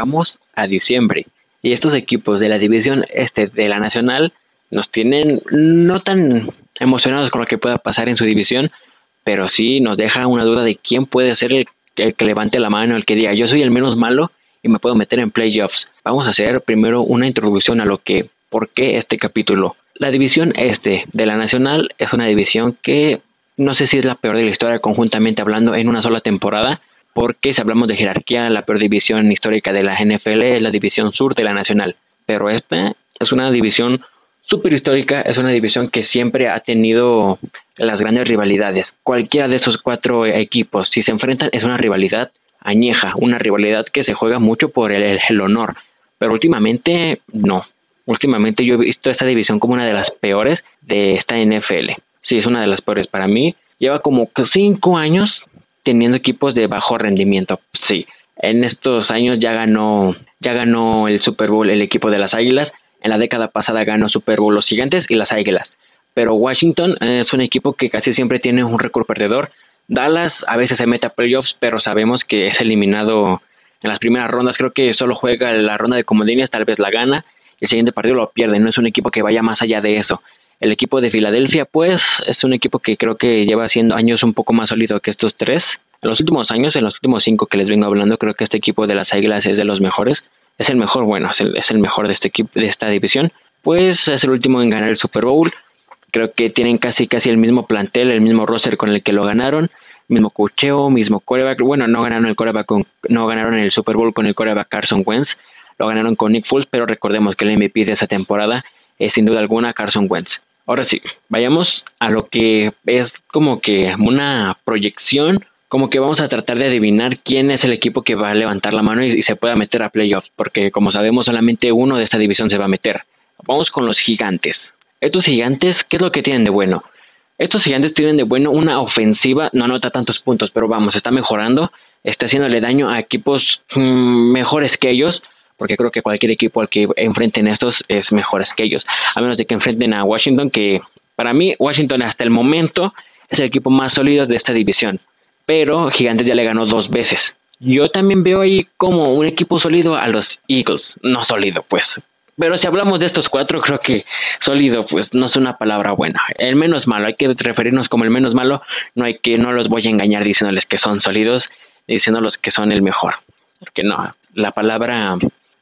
enfocamos a diciembre. Y estos equipos de la división este de la Nacional nos tienen no tan emocionados con lo que pueda pasar en su división, pero sí nos deja una duda de quién puede ser el, el que levante la mano, el que diga yo soy el menos malo y me puedo meter en playoffs. Vamos a hacer primero una introducción a lo que, por qué este capítulo. La división este de la Nacional es una división que no sé si es la peor de la historia conjuntamente hablando en una sola temporada, porque si hablamos de jerarquía, la peor división histórica de la NFL es la división sur de la Nacional. Pero esta es una división súper histórica, es una división que siempre ha tenido las grandes rivalidades. Cualquiera de esos cuatro equipos, si se enfrentan, es una rivalidad añeja, una rivalidad que se juega mucho por el, honor. Pero últimamente no. Últimamente yo he visto esta división como una de las peores de esta NFL. Sí, es una de las peores para mí. Lleva como cinco años teniendo equipos de bajo rendimiento. Sí, en estos años ya ganó, ya ganó el Super Bowl el equipo de las Águilas. En la década pasada ganó Super Bowl los Gigantes y las Águilas. Pero Washington es un equipo que casi siempre tiene un récord perdedor. Dallas a veces se mete a playoffs, pero sabemos que es eliminado en las primeras rondas. Creo que solo juega la ronda de comodines, tal vez la gana. El siguiente partido lo pierde. No es un equipo que vaya más allá de eso. El equipo de Filadelfia, pues, es un equipo que creo que lleva siendo años un poco más sólido que estos tres. En los últimos años, en los últimos cinco que les vengo hablando, creo que este equipo de las Águilas es de los mejores. Es el mejor, bueno, es el, mejor de este equipo, de esta división. Pues es el último en ganar el Super Bowl. Creo que tienen casi casi el mismo plantel, el mismo roster con el que lo ganaron, mismo cocheo, mismo coreback. Bueno, no ganaron el coreback con, no ganaron el Super Bowl con el coreback Carson Wentz, lo ganaron con Nick Foles, pero recordemos que el MVP de esa temporada es sin duda alguna Carson Wentz. Ahora sí, vayamos a lo que es como que una proyección, como que vamos a tratar de adivinar quién es el equipo que va a levantar la mano y, se pueda meter a playoffs, porque como sabemos solamente uno de esta división se va a meter. Vamos con los gigantes. Estos gigantes, ¿qué es lo que tienen de bueno? Estos gigantes tienen de bueno una ofensiva, no anota tantos puntos, pero vamos, está mejorando, está haciéndole daño a equipos mm, mejores que ellos, porque creo que cualquier equipo al que enfrenten estos es mejor que ellos, a menos de que enfrenten a Washington, que para mí Washington hasta el momento es el equipo más sólido de esta división, pero Gigantes ya le ganó dos veces. Yo también veo ahí como un equipo sólido a los Eagles, no sólido pues, pero si hablamos de estos cuatro, creo que sólido, pues no es una palabra buena. El menos malo, hay que referirnos como el menos malo. No hay que, no los voy a engañar diciéndoles que son sólidos, diciéndoles que son el mejor. Porque no, la palabra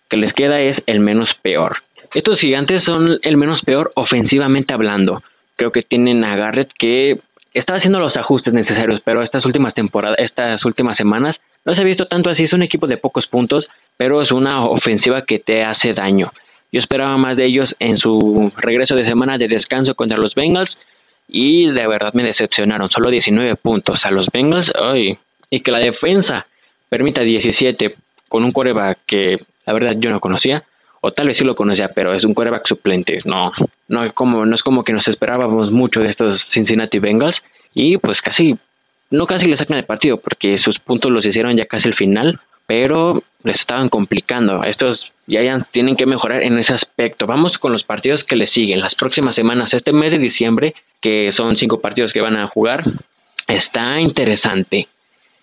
que les queda es el menos peor. Estos gigantes son el menos peor ofensivamente hablando. Creo que tienen a Garrett que está haciendo los ajustes necesarios, pero estas últimas temporadas, estas últimas semanas, no se ha visto tanto así. Es un equipo de pocos puntos, pero es una ofensiva que te hace daño. Yo esperaba más de ellos en su regreso de semana de descanso contra los Bengals y de verdad me decepcionaron. Solo 19 puntos a los Bengals ay, y que la defensa permita 17 con un coreback que la verdad yo no conocía, o tal vez sí lo conocía, pero es un quarterback suplente. No, no es como, no es como que nos esperábamos mucho de estos Cincinnati Bengals y pues casi, no casi le sacan el partido porque sus puntos los hicieron ya casi el final, pero les estaban complicando. Estos Giants tienen que mejorar en ese aspecto. Vamos con los partidos que le siguen. Las próximas semanas, este mes de diciembre, que son cinco partidos que van a jugar, está interesante.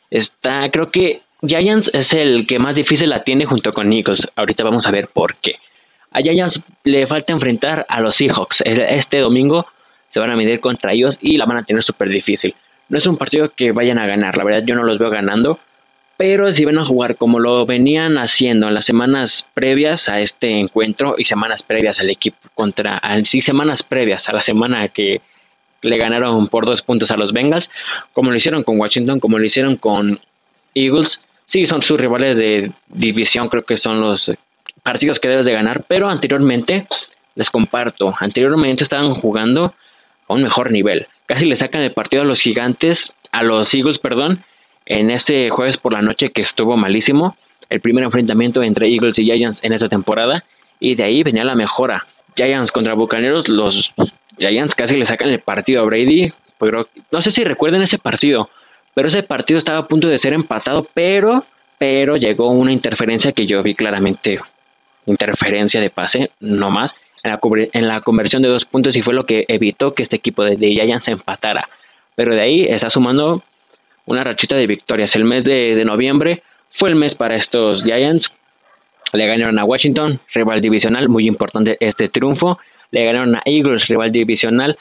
Está, creo que Giants es el que más difícil la tiene junto con Eagles. Ahorita vamos a ver por qué. A Giants le falta enfrentar a los Seahawks. Este domingo se van a medir contra ellos y la van a tener súper difícil. No es un partido que vayan a ganar, la verdad yo no los veo ganando, pero si van a jugar como lo venían haciendo en las semanas previas a este encuentro y semanas previas al equipo contra, sí, semanas previas a la semana que le ganaron por dos puntos a los Bengals, como lo hicieron con Washington, como lo hicieron con Eagles, Sí, son sus rivales de división, creo que son los partidos que debes de ganar, pero anteriormente, les comparto, anteriormente estaban jugando a un mejor nivel. Casi le sacan el partido a los gigantes, a los Eagles, perdón, en este jueves por la noche que estuvo malísimo. El primer enfrentamiento entre Eagles y Giants en esta temporada, y de ahí venía la mejora. Giants contra Bucaneros, los Giants casi le sacan el partido a Brady, pero no sé si recuerden ese partido pero ese partido estaba a punto de ser empatado, pero, pero llegó una interferencia que yo vi claramente, interferencia de pase, no más, en la, en la conversión de dos puntos y fue lo que evitó que este equipo de, Giants se empatara. Pero de ahí está sumando una rachita de victorias. El mes de, de noviembre fue el mes para estos Giants. Le ganaron a Washington, rival divisional, muy importante este triunfo. Le ganaron a Eagles, rival divisional,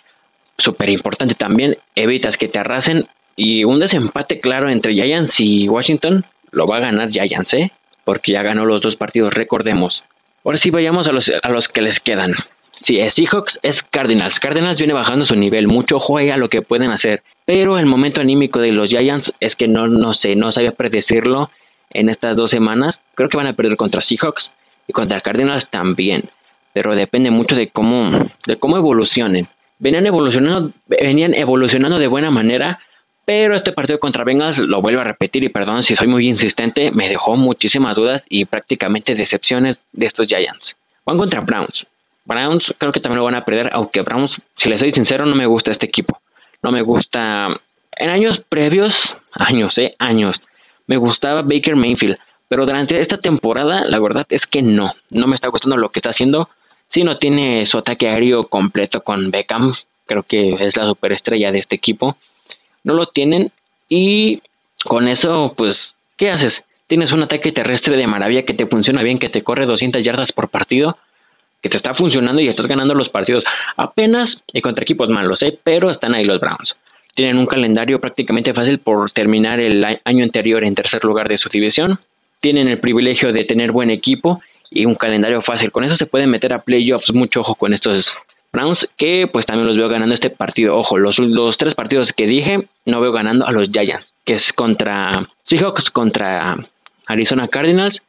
súper importante también. Evitas que te arrasen. Y un desempate claro entre Giants y Washington. Lo va a ganar Giants, ¿eh? Porque ya ganó los dos partidos, recordemos. Ahora sí vayamos a los, a los que les quedan. Si es Seahawks, es Cardinals. Cardinals viene bajando su nivel, mucho juega lo que pueden hacer. Pero el momento anímico de los Giants es que no, no sé, no sabía predecirlo en estas dos semanas. Creo que van a perder contra Seahawks y contra Cardinals también. Pero depende mucho de cómo, de cómo evolucionen. Venían evolucionando, venían evolucionando de buena manera, pero este partido contra Bengals, lo vuelvo a repetir y perdón si soy muy insistente, me dejó muchísimas dudas y prácticamente decepciones de estos Giants. Van contra Browns. Browns creo que también lo van a perder, aunque Browns, si les soy sincero, no me gusta este equipo. No me gusta. En años previos, años, eh, años, me gustaba Baker Mayfield, pero durante esta temporada, la verdad es que no, no me está gustando lo que está haciendo. Si no tiene su ataque aéreo completo con Beckham, creo que es la superestrella de este equipo. No lo tienen y con eso, pues, ¿qué haces? Tienes un ataque terrestre de maravilla que te funciona bien, que te corre 200 yardas por partido que te está funcionando y estás ganando los partidos apenas y contra equipos malos, ¿eh? pero están ahí los Browns. Tienen un calendario prácticamente fácil por terminar el año anterior en tercer lugar de su división. Tienen el privilegio de tener buen equipo y un calendario fácil. Con eso se pueden meter a playoffs. Mucho ojo con estos Browns, que pues también los veo ganando este partido. Ojo, los, los tres partidos que dije, no veo ganando a los Giants, que es contra Seahawks, contra Arizona Cardinals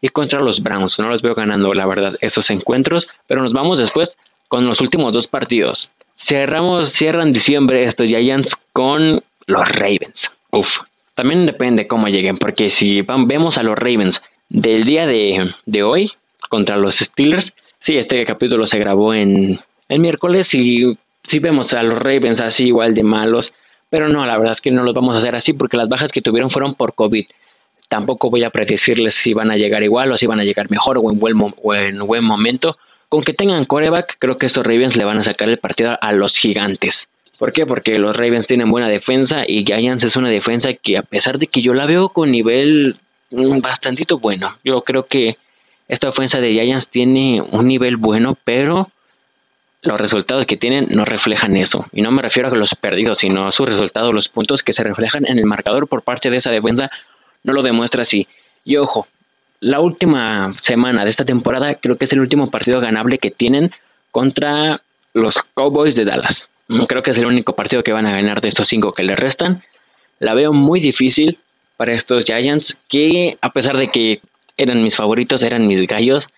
y contra los Browns. No los veo ganando, la verdad, esos encuentros. Pero nos vamos después con los últimos dos partidos. Cerramos, cierran diciembre estos Giants con los Ravens. Uf, también depende cómo lleguen, porque si vemos a los Ravens del día de, de hoy contra los Steelers, sí, este capítulo se grabó en el miércoles y si vemos a los Ravens así igual de malos, pero no, la verdad es que no los vamos a hacer así porque las bajas que tuvieron fueron por COVID. Tampoco voy a predecirles si van a llegar igual o si van a llegar mejor o en buen, o en buen momento. Con que tengan coreback, creo que estos Ravens le van a sacar el partido a los gigantes. ¿Por qué? Porque los Ravens tienen buena defensa y Giants es una defensa que a pesar de que yo la veo con nivel bastantito bueno, yo creo que esta defensa de Giants tiene un nivel bueno, pero los resultados que tienen no reflejan eso. Y no me refiero a los perdidos, sino a sus resultados, los puntos que se reflejan en el marcador por parte de esa defensa no lo demuestra así. Y ojo, la última semana de esta temporada creo que es el último partido ganable que tienen contra los Cowboys de Dallas. Creo que es el único partido que van a ganar de estos cinco que le restan. La veo muy difícil para estos Giants que a pesar de que eran mis favoritos, eran mis gallos,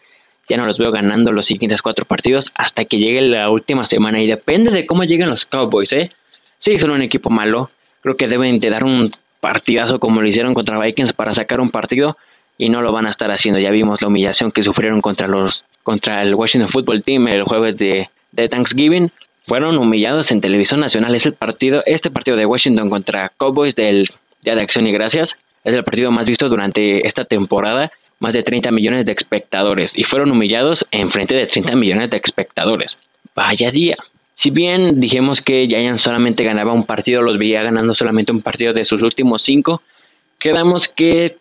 ya no los veo ganando los siguientes cuatro partidos hasta que llegue la última semana y depende de cómo lleguen los Cowboys, ¿eh? Sí, son un equipo malo, creo que deben de dar un partidazo como lo hicieron contra Vikings para sacar un partido y no lo van a estar haciendo. Ya vimos la humillación que sufrieron contra los contra el Washington Football Team el jueves de, de Thanksgiving. Fueron humillados en televisión nacional. Es el partido, este partido de Washington contra Cowboys del Día de Acción y Gracias es el partido más visto durante esta temporada. Más de 30 millones de espectadores y fueron humillados en frente de 30 millones de espectadores. Vaya día. Si bien dijimos que Giants solamente ganaba un partido, los veía ganando solamente un partido de sus últimos cinco, quedamos que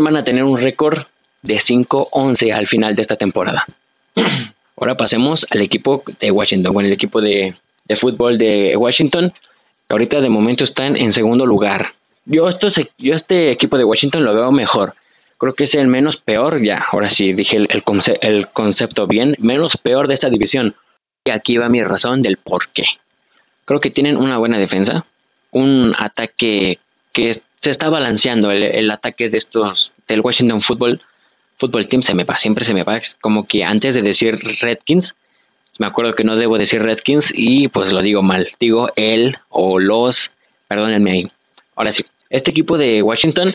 van a tener un récord de 5-11 al final de esta temporada. Ahora pasemos al equipo de Washington, bueno, el equipo de, fútbol de Washington, que ahorita de momento están en segundo lugar. Yo, yo este equipo de Washington lo veo mejor. Creo que es el menos peor, ya, ahora sí dije el, el concepto bien, menos peor de esta división. Y aquí va mi razón del por qué. Creo que tienen una buena defensa, un ataque que se está balanceando, el, ataque de estos, del Washington Football, Football Team, se me pasa, siempre se me pasa, como que antes de decir Redkins, me acuerdo que no debo decir Redkins y pues lo digo mal, digo él o los, perdónenme ahí. Ahora sí, este equipo de Washington,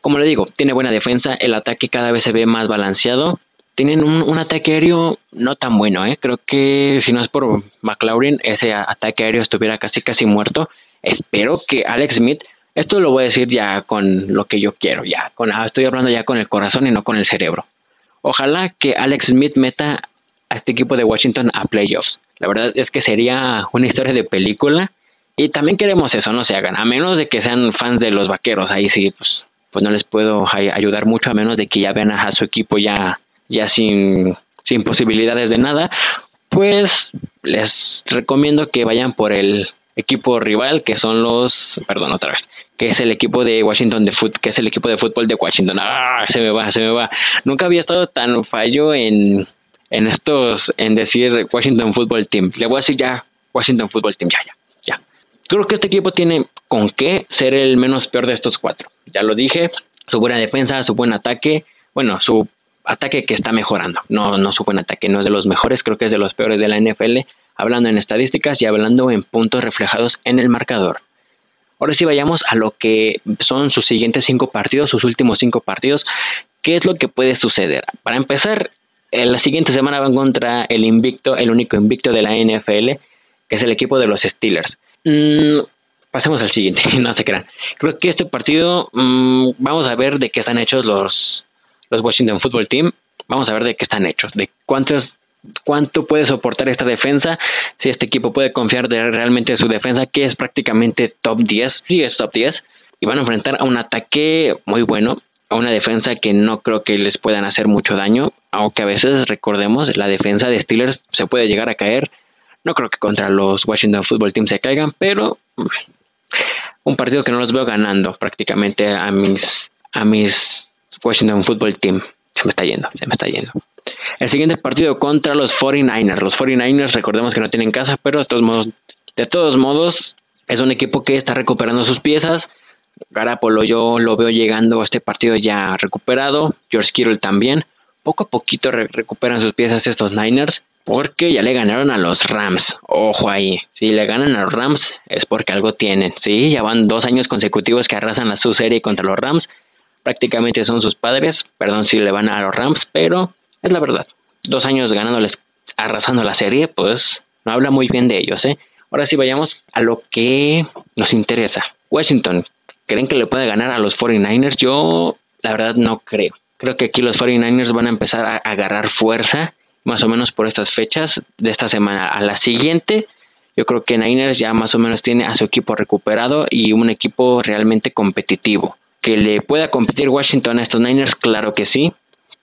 como le digo, tiene buena defensa, el ataque cada vez se ve más balanceado, tienen un, ataque aéreo no tan bueno, ¿eh? Creo que si no es por McLaurin, ese ataque aéreo estuviera casi casi muerto. Espero que Alex Smith, esto lo voy a decir ya con lo que yo quiero, ya, con, ah, estoy hablando ya con el corazón y no con el cerebro. Ojalá que Alex Smith meta a este equipo de Washington a playoffs. La verdad es que sería una historia de película y también queremos eso, no se hagan, a menos de que sean fans de los vaqueros, ahí sí, pues pues no les puedo ayudar mucho a menos de que ya vean a su equipo ya, ya sin, sin posibilidades de nada, pues les recomiendo que vayan por el equipo rival que son los, perdón otra vez, que es el equipo de Washington de fútbol, que es el equipo de fútbol de Washington. Ah, se me va, se me va. Nunca había estado tan fallo en, en estos, en decir Washington Football Team. Le voy a decir ya Washington Football Team, ya, ya, ya. Creo que este equipo tiene con qué ser el menos peor de estos cuatro. Ya lo dije, su buena defensa, su buen ataque, bueno, su ataque que está mejorando, no, no su buen ataque, no es de los mejores, creo que es de los peores de la NFL, hablando en estadísticas y hablando en puntos reflejados en el marcador. Ahora sí vayamos a lo que son sus siguientes cinco partidos, sus últimos cinco partidos. ¿Qué es lo que puede suceder? Para empezar, en la siguiente semana van contra el invicto, el único invicto de la NFL, que es el equipo de los Steelers. Mm, pasemos al siguiente, no se crean. Creo que este partido mm, vamos a ver de qué están hechos los, los Washington Football Team. Vamos a ver de qué están hechos, de cuántos cuánto puede soportar esta defensa, si este equipo puede confiar de realmente su defensa, que es prácticamente top 10, sí es top 10, y van a enfrentar a un ataque muy bueno, a una defensa que no creo que les puedan hacer mucho daño, aunque a veces recordemos, la defensa de Steelers se puede llegar a caer, no creo que contra los Washington Football Team se caigan, pero mm, un partido que no los veo ganando prácticamente a mis, a mis Washington Football Team. Se me está yendo, se me está yendo. El siguiente partido contra los 49ers. Los 49ers, recordemos que no tienen casa, pero de todos modos, de todos modos es un equipo que está recuperando sus piezas. Garapolo yo lo veo llegando a este partido ya recuperado. George Kittle también. Poco a poquito recuperan sus piezas estos Niners porque ya le ganaron a los Rams. Ojo ahí, si le ganan a los Rams es porque algo tienen. Sí, ya van dos años consecutivos que arrasan a su serie contra los Rams. Prácticamente son sus padres. Perdón si le van a los Rams, pero es la verdad. Dos años ganándoles, arrasando la serie, pues no habla muy bien de ellos, ¿eh? Ahora sí vayamos a lo que nos interesa. Washington, ¿creen que le puede ganar a los 49ers? Yo, la verdad, no creo. Creo que aquí los 49ers van a empezar a agarrar fuerza, más o menos por estas fechas de esta semana a la siguiente. Yo creo que Niners ya más o menos tiene a su equipo recuperado y un equipo realmente competitivo. Que le pueda competir Washington a estos Niners, claro que sí.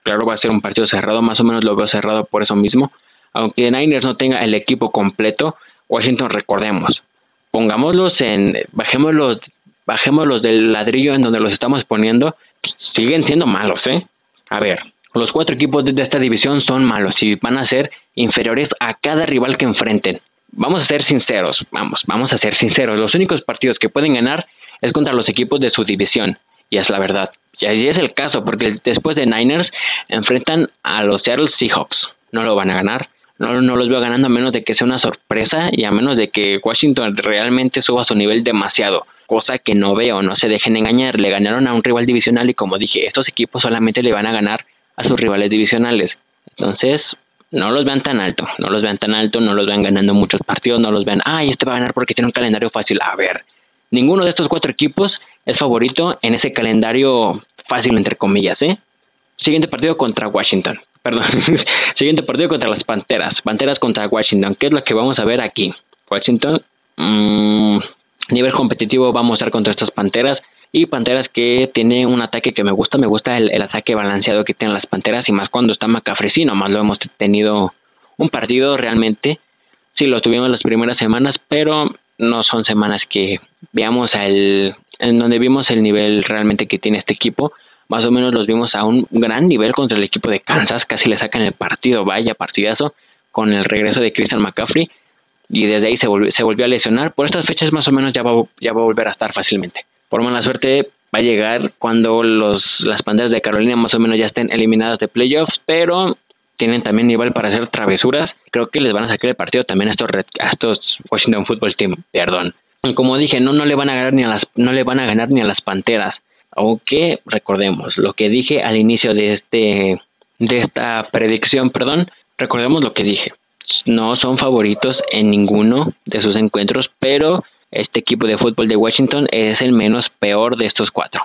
Claro, va a ser un partido cerrado, más o menos lo veo cerrado por eso mismo. Aunque Niners no tenga el equipo completo, Washington recordemos, pongámoslos en, bajémoslos, bajémoslos del ladrillo en donde los estamos poniendo, siguen siendo malos, ¿eh? A ver, los cuatro equipos de esta división son malos y van a ser inferiores a cada rival que enfrenten. Vamos a ser sinceros, vamos, vamos a ser sinceros. Los únicos partidos que pueden ganar es contra los equipos de su división. Y es la verdad. Y allí es el caso, porque después de Niners enfrentan a los Seattle Seahawks. No lo van a ganar. No, no los veo ganando a menos de que sea una sorpresa y a menos de que Washington realmente suba su nivel demasiado. Cosa que no veo, no se dejen engañar. Le ganaron a un rival divisional y como dije, estos equipos solamente le van a ganar a sus rivales divisionales. Entonces, no los vean tan alto, no los vean tan alto, no los vean ganando muchos partidos, no los vean, ay, este va a ganar porque tiene un calendario fácil. A ver, Ninguno de estos cuatro equipos es favorito en ese calendario fácil, entre comillas. ¿eh? Siguiente partido contra Washington. Perdón. Siguiente partido contra las Panteras. Panteras contra Washington. ¿Qué es lo que vamos a ver aquí? Washington. Mmm, nivel competitivo vamos a estar contra estas Panteras. Y Panteras que tiene un ataque que me gusta. Me gusta el, ataque balanceado que tienen las Panteras. Y más cuando está McCaffrey. Sí, nomás lo hemos tenido un partido realmente. Sí, lo tuvimos las primeras semanas. Pero no son semanas que veamos el, en donde vimos el nivel realmente que tiene este equipo. Más o menos los vimos a un gran nivel contra el equipo de Kansas, casi le sacan el partido, vaya partidazo, con el regreso de Christian McCaffrey. Y desde ahí se volvió, se volvió a lesionar. Por estas fechas más o menos ya va, ya va a volver a estar fácilmente. Por mala suerte va a llegar cuando los, las pandas de Carolina más o menos ya estén eliminadas de playoffs, pero tienen también nivel para hacer travesuras. Creo que les van a sacar el partido también a estos, estos Washington Football Team, perdón. Como dije, no, no le van a ganar ni a las, no le van a ganar ni a las Panteras. Aunque recordemos lo que dije al inicio de este, de esta predicción, perdón, recordemos lo que dije. No son favoritos en ninguno de sus encuentros, pero este equipo de fútbol de Washington es el menos peor de estos cuatro.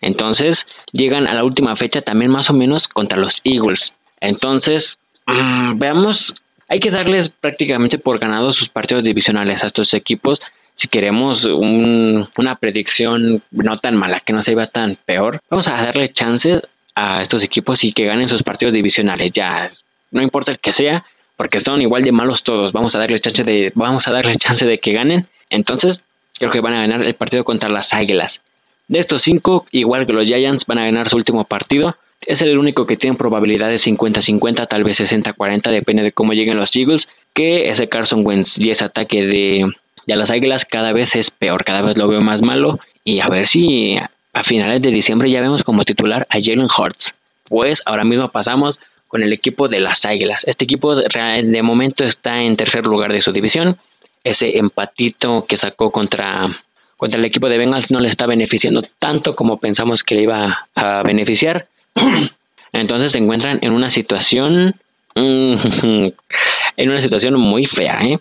Entonces llegan a la última fecha también más o menos contra los Eagles. Entonces, mm, veamos, hay que darles prácticamente por ganados sus partidos divisionales a estos equipos. si queremos una predicción no tan mala, que no se iba tan peor, vamos a darle chance a estos equipos y que ganen sus partidos divisionales. Ya, no importa el que sea, porque son igual de malos todos. Vamos a darle chance de, vamos a darle chance de que ganen. Entonces, creo que van a ganar el partido contra las Águilas. De estos cinco, igual que los Giants, van a ganar su último partido. Es el único que tiene probabilidades 50-50, tal vez 60-40, depende de cómo lleguen los Eagles, que es el Carson Wentz y ese ataque de, de las Águilas cada vez es peor, cada vez lo veo más malo. Y a ver si a finales de diciembre ya vemos como titular a Jalen Hurts. Pues ahora mismo pasamos con el equipo de las Águilas. Este equipo de momento está en tercer lugar de su división. Ese empatito que sacó contra, contra el equipo de Bengals no le está beneficiando tanto como pensamos que le iba a beneficiar. Entonces se encuentran en una situación en una situación muy fea. ¿eh?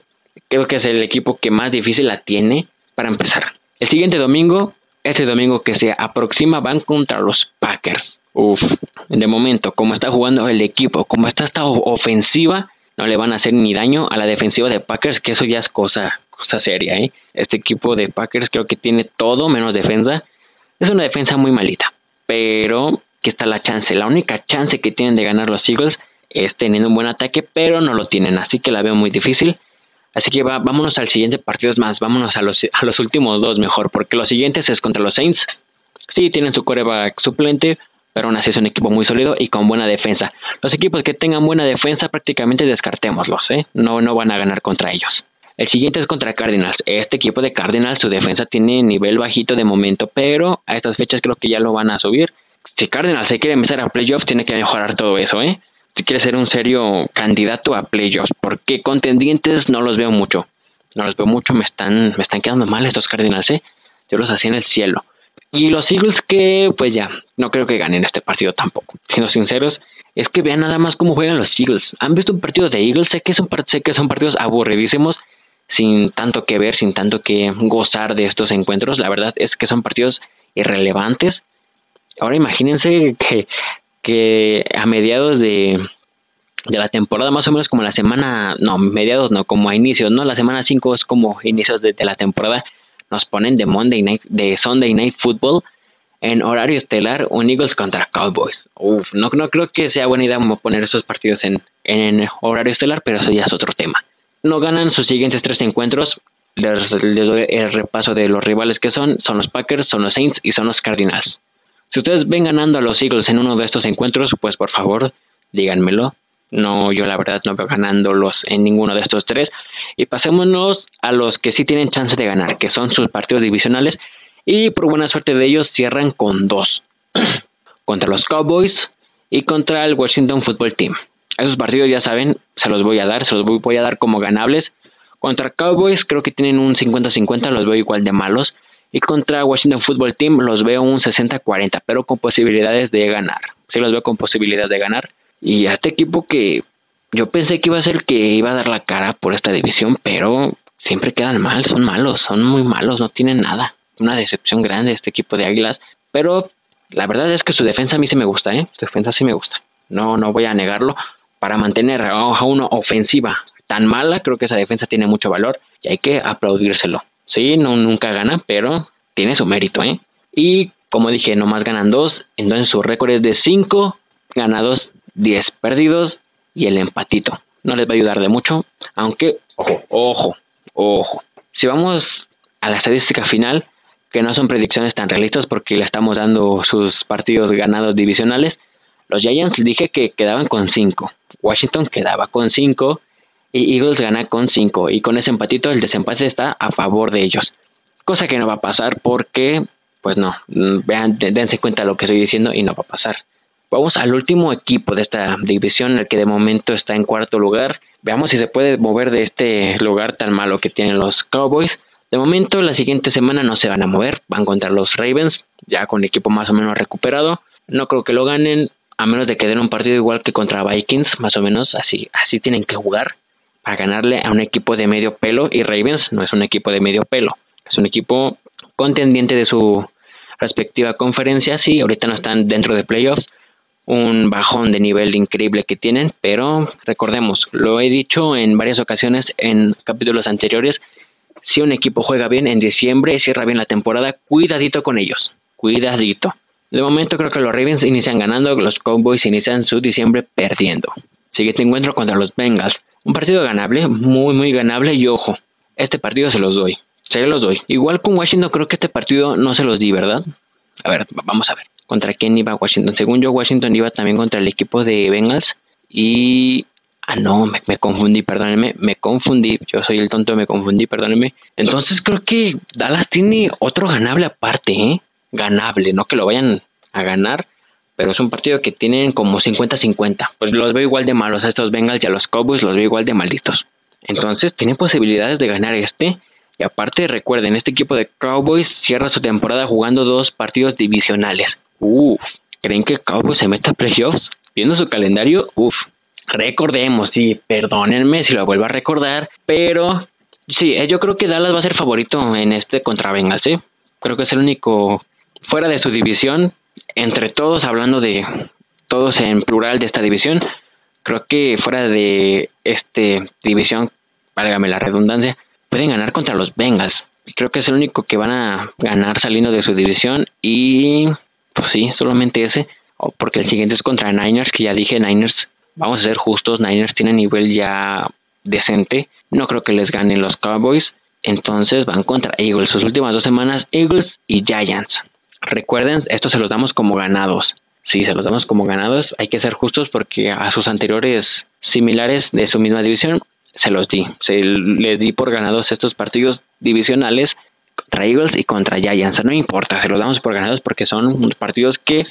Creo que es el equipo que más difícil la tiene para empezar. El siguiente domingo este domingo que se aproxima van contra los Packers. Uf, de momento, como está jugando el equipo, como está esta ofensiva, no le van a hacer ni daño a la defensiva de Packers, que eso ya es cosa, cosa seria. ¿eh? Este equipo de Packers creo que tiene todo menos defensa. Es una defensa muy malita, pero que está la chance. La única chance que tienen de ganar los Eagles es teniendo un buen ataque, pero no lo tienen, así que la veo muy difícil. Así que vámonos al siguiente partido más, vámonos a los, a los últimos dos mejor, porque los siguientes es contra los Saints. Sí, tienen su coreback suplente, pero aún así es un equipo muy sólido y con buena defensa. Los equipos que tengan buena defensa prácticamente descartémoslos, ¿eh? no, no van a ganar contra ellos. El siguiente es contra Cardinals. Este equipo de Cardinals, su defensa tiene nivel bajito de momento, pero a estas fechas creo que ya lo van a subir. Si Cardinals se quiere empezar a playoffs, tiene que mejorar todo eso, ¿eh? si quiere ser un serio candidato a playoffs, porque contendientes no los veo mucho. No los veo mucho, me están, me están quedando mal estos Cardinals, ¿eh? Yo los hacía en el cielo. Y los Eagles que, pues ya, no creo que ganen este partido tampoco. Siendo sinceros, es que vean nada más cómo juegan los Eagles. ¿Han visto un partido de Eagles? Sé que son, partidos aburridísimos, sin tanto que ver, sin tanto que gozar de estos encuentros. La verdad es que son partidos irrelevantes. Ahora imagínense que que a mediados de, la temporada, más o menos como la semana, no, mediados no, como a inicios, ¿no? La semana 5 es como inicios de, la temporada, nos ponen de Monday Night, de Sunday Night Football en horario estelar, un Eagles contra Cowboys. Uf, no, no creo que sea buena idea poner esos partidos en, en horario estelar, pero eso ya es otro tema. No ganan sus siguientes tres encuentros, les, doy el repaso de los rivales que son, son los Packers, son los Saints y son los Cardinals. Si ustedes ven ganando a los Eagles en uno de estos encuentros, pues por favor, díganmelo. No, yo la verdad no veo ganándolos en ninguno de estos tres. Y pasémonos a los que sí tienen chance de ganar, que son sus partidos divisionales. Y por buena suerte de ellos cierran con dos. contra los Cowboys y contra el Washington Football Team. Esos partidos ya saben, se los voy a dar, se los voy a dar como ganables. Contra Cowboys creo que tienen un 50-50, los veo igual de malos. Y contra Washington Football Team los veo un 60-40, pero con posibilidades de ganar. Sí, los veo con posibilidades de ganar. Y a este equipo que yo pensé que iba a ser el que iba a dar la cara por esta división, pero siempre quedan mal, son malos, son muy malos, no tienen nada. Una decepción grande este equipo de Águilas, pero la verdad es que su defensa a mí sí me gusta, ¿eh? Su defensa sí me gusta. No, no voy a negarlo. Para mantener a una ofensiva tan mala, creo que esa defensa tiene mucho valor y hay que aplaudírselo. Sí, no, nunca gana, pero tiene su mérito, ¿eh? Y como dije, nomás ganan dos, entonces su récord es de 5 ganados, 10 perdidos y el empatito. No les va a ayudar de mucho, aunque, ojo, ojo, ojo. Si vamos a la estadística final, que no son predicciones tan realistas porque le estamos dando sus partidos ganados divisionales, los Giants dije que quedaban con 5, Washington quedaba con 5 y Eagles gana con 5 y con ese empatito el desempate está a favor de ellos. Cosa que no va a pasar porque, pues no, vean, dense cuenta de lo que estoy diciendo y no va a pasar. Vamos al último equipo de esta división, el que de momento está en cuarto lugar. Veamos si se puede mover de este lugar tan malo que tienen los Cowboys. De momento, la siguiente semana no se van a mover, van contra los Ravens, ya con el equipo más o menos recuperado. No creo que lo ganen, a menos de que den un partido igual que contra Vikings, más o menos así, así tienen que jugar para ganarle a un equipo de medio pelo y Ravens no es un equipo de medio pelo, es un equipo contendiente de su respectiva conferencia, sí, ahorita no están dentro de playoffs, un bajón de nivel increíble que tienen, pero recordemos, lo he dicho en varias ocasiones en capítulos anteriores, si un equipo juega bien en diciembre, cierra bien la temporada, cuidadito con ellos, cuidadito. De momento creo que los Ravens inician ganando, los Cowboys inician su diciembre perdiendo. Siguiente encuentro contra los Bengals. Un partido ganable, muy muy ganable y ojo, este partido se los doy, se los doy. Igual con Washington creo que este partido no se los di, ¿verdad? A ver, vamos a ver. ¿Contra quién iba Washington? Según yo, Washington iba también contra el equipo de Bengals y Ah, no, me, confundí, perdónenme, me confundí. Yo soy el tonto, me confundí, perdónenme. Entonces creo que Dallas tiene otro ganable aparte, ¿eh? Ganable, no que lo vayan a ganar, pero es un partido que tienen como 50-50. Pues los veo igual de malos a estos Bengals y a los Cowboys los veo igual de malditos. Entonces tienen posibilidades de ganar este. Aparte recuerden, este equipo de Cowboys cierra su temporada jugando dos partidos divisionales. Uf, ¿creen que Cowboys se meta a playoffs? Viendo su calendario, uf, recordemos, sí, perdónenme si lo vuelvo a recordar, pero sí, eh, yo creo que Dallas va a ser favorito en este contra Bengals, ¿eh? Creo que es el único fuera de su división, entre todos, hablando de todos en plural de esta división, creo que fuera de este división, válgame la redundancia, pueden ganar contra los Bengals. Creo que es el único que van a ganar saliendo de su división y pues sí, solamente ese, porque el siguiente es contra Niners, que ya dije, Niners vamos a ser justos, Niners tiene nivel ya decente. No creo que les ganen los Cowboys. Entonces van contra Eagles. Sus últimas dos semanas, Eagles y Giants. Recuerden, esto se los damos como ganados. Sí, se los damos como ganados. Hay que ser justos porque a sus anteriores similares de su misma división se los di. Se les di por ganados estos partidos divisionales contra Eagles y contra Giants. No importa, se los damos por ganados porque son partidos que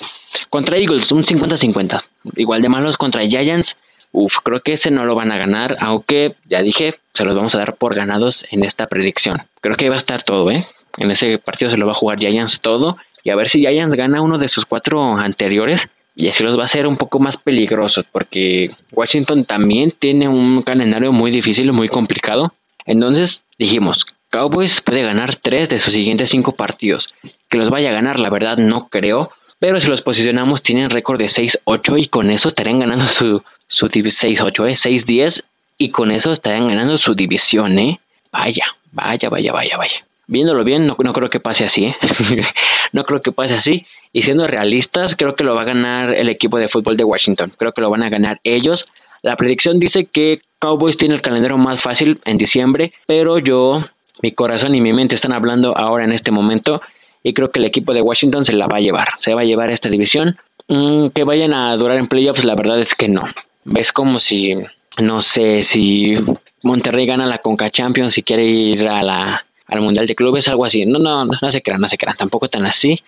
contra Eagles un 50-50. Igual de malos contra Giants. Uf, creo que ese no lo van a ganar, aunque ya dije, se los vamos a dar por ganados en esta predicción. Creo que va a estar todo, ¿eh? En ese partido se lo va a jugar Giants todo. Y a ver si Giants gana uno de sus cuatro anteriores. Y así los va a hacer un poco más peligrosos, porque Washington también tiene un calendario muy difícil y muy complicado. Entonces dijimos, Cowboys puede ganar tres de sus siguientes cinco partidos. Que los vaya a ganar, la verdad no creo. Pero si los posicionamos, tienen récord de 6-8 y con eso estarían ganando su, su 6-8, ¿eh? 6-10 y con eso estarían ganando su división, ¿eh? Vaya, vaya, vaya, vaya, vaya. Viéndolo bien, no, no creo que pase así, ¿eh? no creo que pase así. Y siendo realistas, creo que lo va a ganar el equipo de fútbol de Washington. Creo que lo van a ganar ellos. La predicción dice que Cowboys tiene el calendario más fácil en diciembre, pero yo, mi corazón y mi mente están hablando ahora en este momento y creo que el equipo de Washington se la va a llevar, se va a llevar esta división. Mm, que vayan a durar en playoffs, la verdad es que no. Es como si, no sé, si Monterrey gana la Conca Champions y quiere ir a la, al Mundial de Clubes, algo así. No, no, no, se crean, no se crean, tampoco tan así.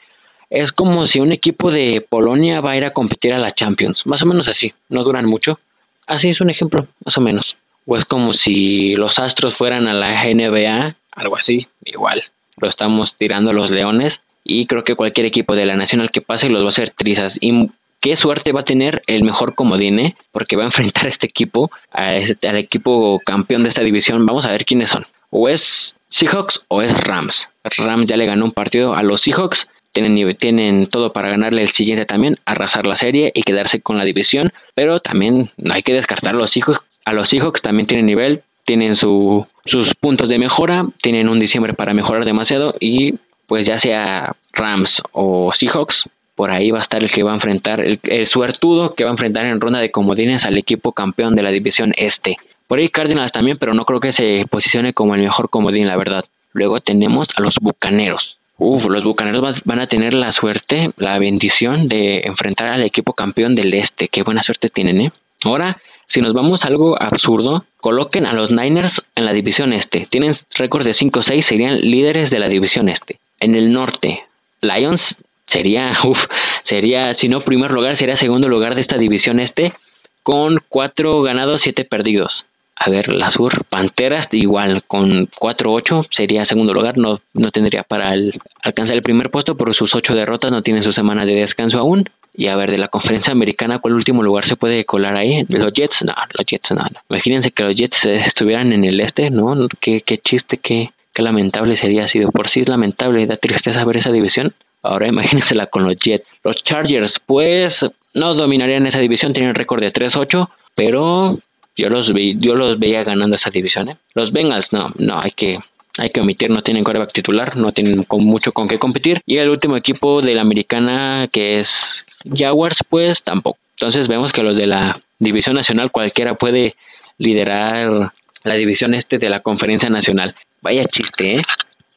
Es como si un equipo de Polonia va a ir a competir a la Champions, más o menos así, no duran mucho. Así es un ejemplo, más o menos. O es como si los Astros fueran a la NBA, algo así, igual lo estamos tirando los Leones y creo que cualquier equipo de la Nacional que pase los va a hacer trizas. Y qué suerte va a tener el mejor comodine, porque va a enfrentar a este equipo, este, al equipo campeón de esta división. Vamos a ver quiénes son. O es Seahawks o es Rams. Rams ya le ganó un partido a los Seahawks. Tienen, tienen todo para ganarle el siguiente también, arrasar la serie y quedarse con la división. Pero también no hay que descartar a los Seahawks. A los Seahawks también tienen nivel, tienen su, sus puntos de mejora, tienen un diciembre para mejorar demasiado y pues ya sea Rams o Seahawks, por ahí va a estar el que va a enfrentar, el, suertudo que va a enfrentar en ronda de comodines al equipo campeón de la división este. Por ahí Cardinals también, pero no creo que se posicione como el mejor comodín, la verdad. Luego tenemos a los Bucaneros. Uf, los Bucaneros van a tener la suerte, la bendición de enfrentar al equipo campeón del este. Qué buena suerte tienen, ¿eh? Ahora, si nos vamos a algo absurdo, coloquen a los Niners en la división este. Tienen récord de 5-6, serían líderes de la división este. En el norte, Lions sería, uf, sería, si no primer lugar, sería segundo lugar de esta división este, con 4 ganados, 7 perdidos. A ver, la Sur, Panteras, igual, con 4-8 sería segundo lugar, no, no tendría para alcanzar el primer puesto por sus 8 derrotas, no tiene su semana de descanso aún. Y a ver, de la conferencia americana, ¿cuál último lugar se puede colar ahí? ¿Los Jets? No, los Jets no. Imagínense que los Jets estuvieran en el este, ¿no? Qué, qué chiste, qué, qué lamentable sería sido. Por sí es lamentable, da tristeza ver esa división. Ahora imagínensela con los Jets. Los Chargers, pues, no dominarían esa división, tienen récord de 3-8, pero yo los, vi, yo los veía ganando esa división. ¿eh? Los Bengals, no, no, hay que hay que omitir, no tienen coreback titular, no tienen con mucho con qué competir. Y el último equipo de la americana que es Jaguars, pues tampoco. Entonces vemos que los de la división nacional cualquiera puede liderar la división este de la conferencia nacional. Vaya chiste, ¿eh?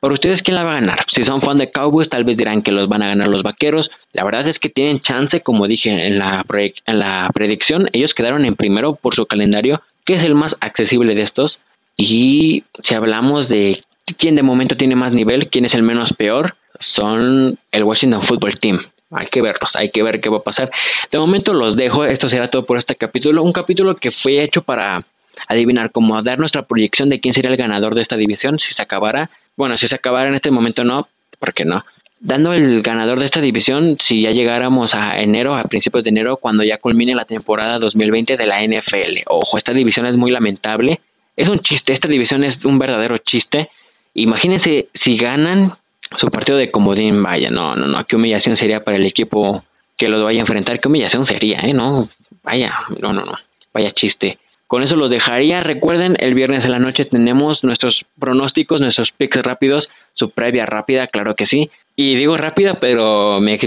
Por ustedes, ¿quién la va a ganar? Si son fan de Cowboys, tal vez dirán que los van a ganar los vaqueros. La verdad es que tienen chance, como dije en la, en la predicción. Ellos quedaron en primero por su calendario, que es el más accesible de estos. Y si hablamos de quién de momento tiene más nivel, quién es el menos peor, son el Washington Football Team. Hay que verlos, hay que ver qué va a pasar. De momento los dejo, esto será todo por este capítulo. Un capítulo que fue hecho para adivinar, como dar nuestra proyección de quién sería el ganador de esta división si se acabara. Bueno, si se acabara en este momento no, ¿por qué no? Dando el ganador de esta división, si ya llegáramos a enero, a principios de enero, cuando ya culmine la temporada 2020 de la NFL. Ojo, esta división es muy lamentable. Es un chiste, esta división es un verdadero chiste. Imagínense si ganan su partido de comodín, vaya, no, no, no, qué humillación sería para el equipo que los vaya a enfrentar, qué humillación sería, ¿eh? No, vaya, no, no, no, vaya chiste. Con eso los dejaría. Recuerden, el viernes en la noche tenemos nuestros pronósticos, nuestros picks rápidos, su previa rápida, claro que sí. Y digo rápida, pero me,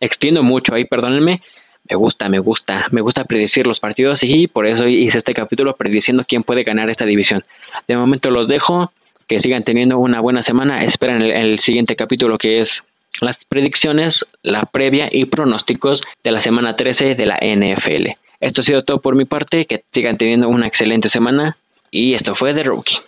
extiendo mucho ahí, perdónenme. Me gusta, me gusta, me gusta predecir los partidos y por eso hice este capítulo prediciendo quién puede ganar esta división. De momento los dejo, que sigan teniendo una buena semana. Esperen el siguiente capítulo que es las predicciones, la previa y pronósticos de la semana 13 de la NFL. Esto ha sido todo por mi parte, que sigan teniendo una excelente semana y esto fue The Rookie.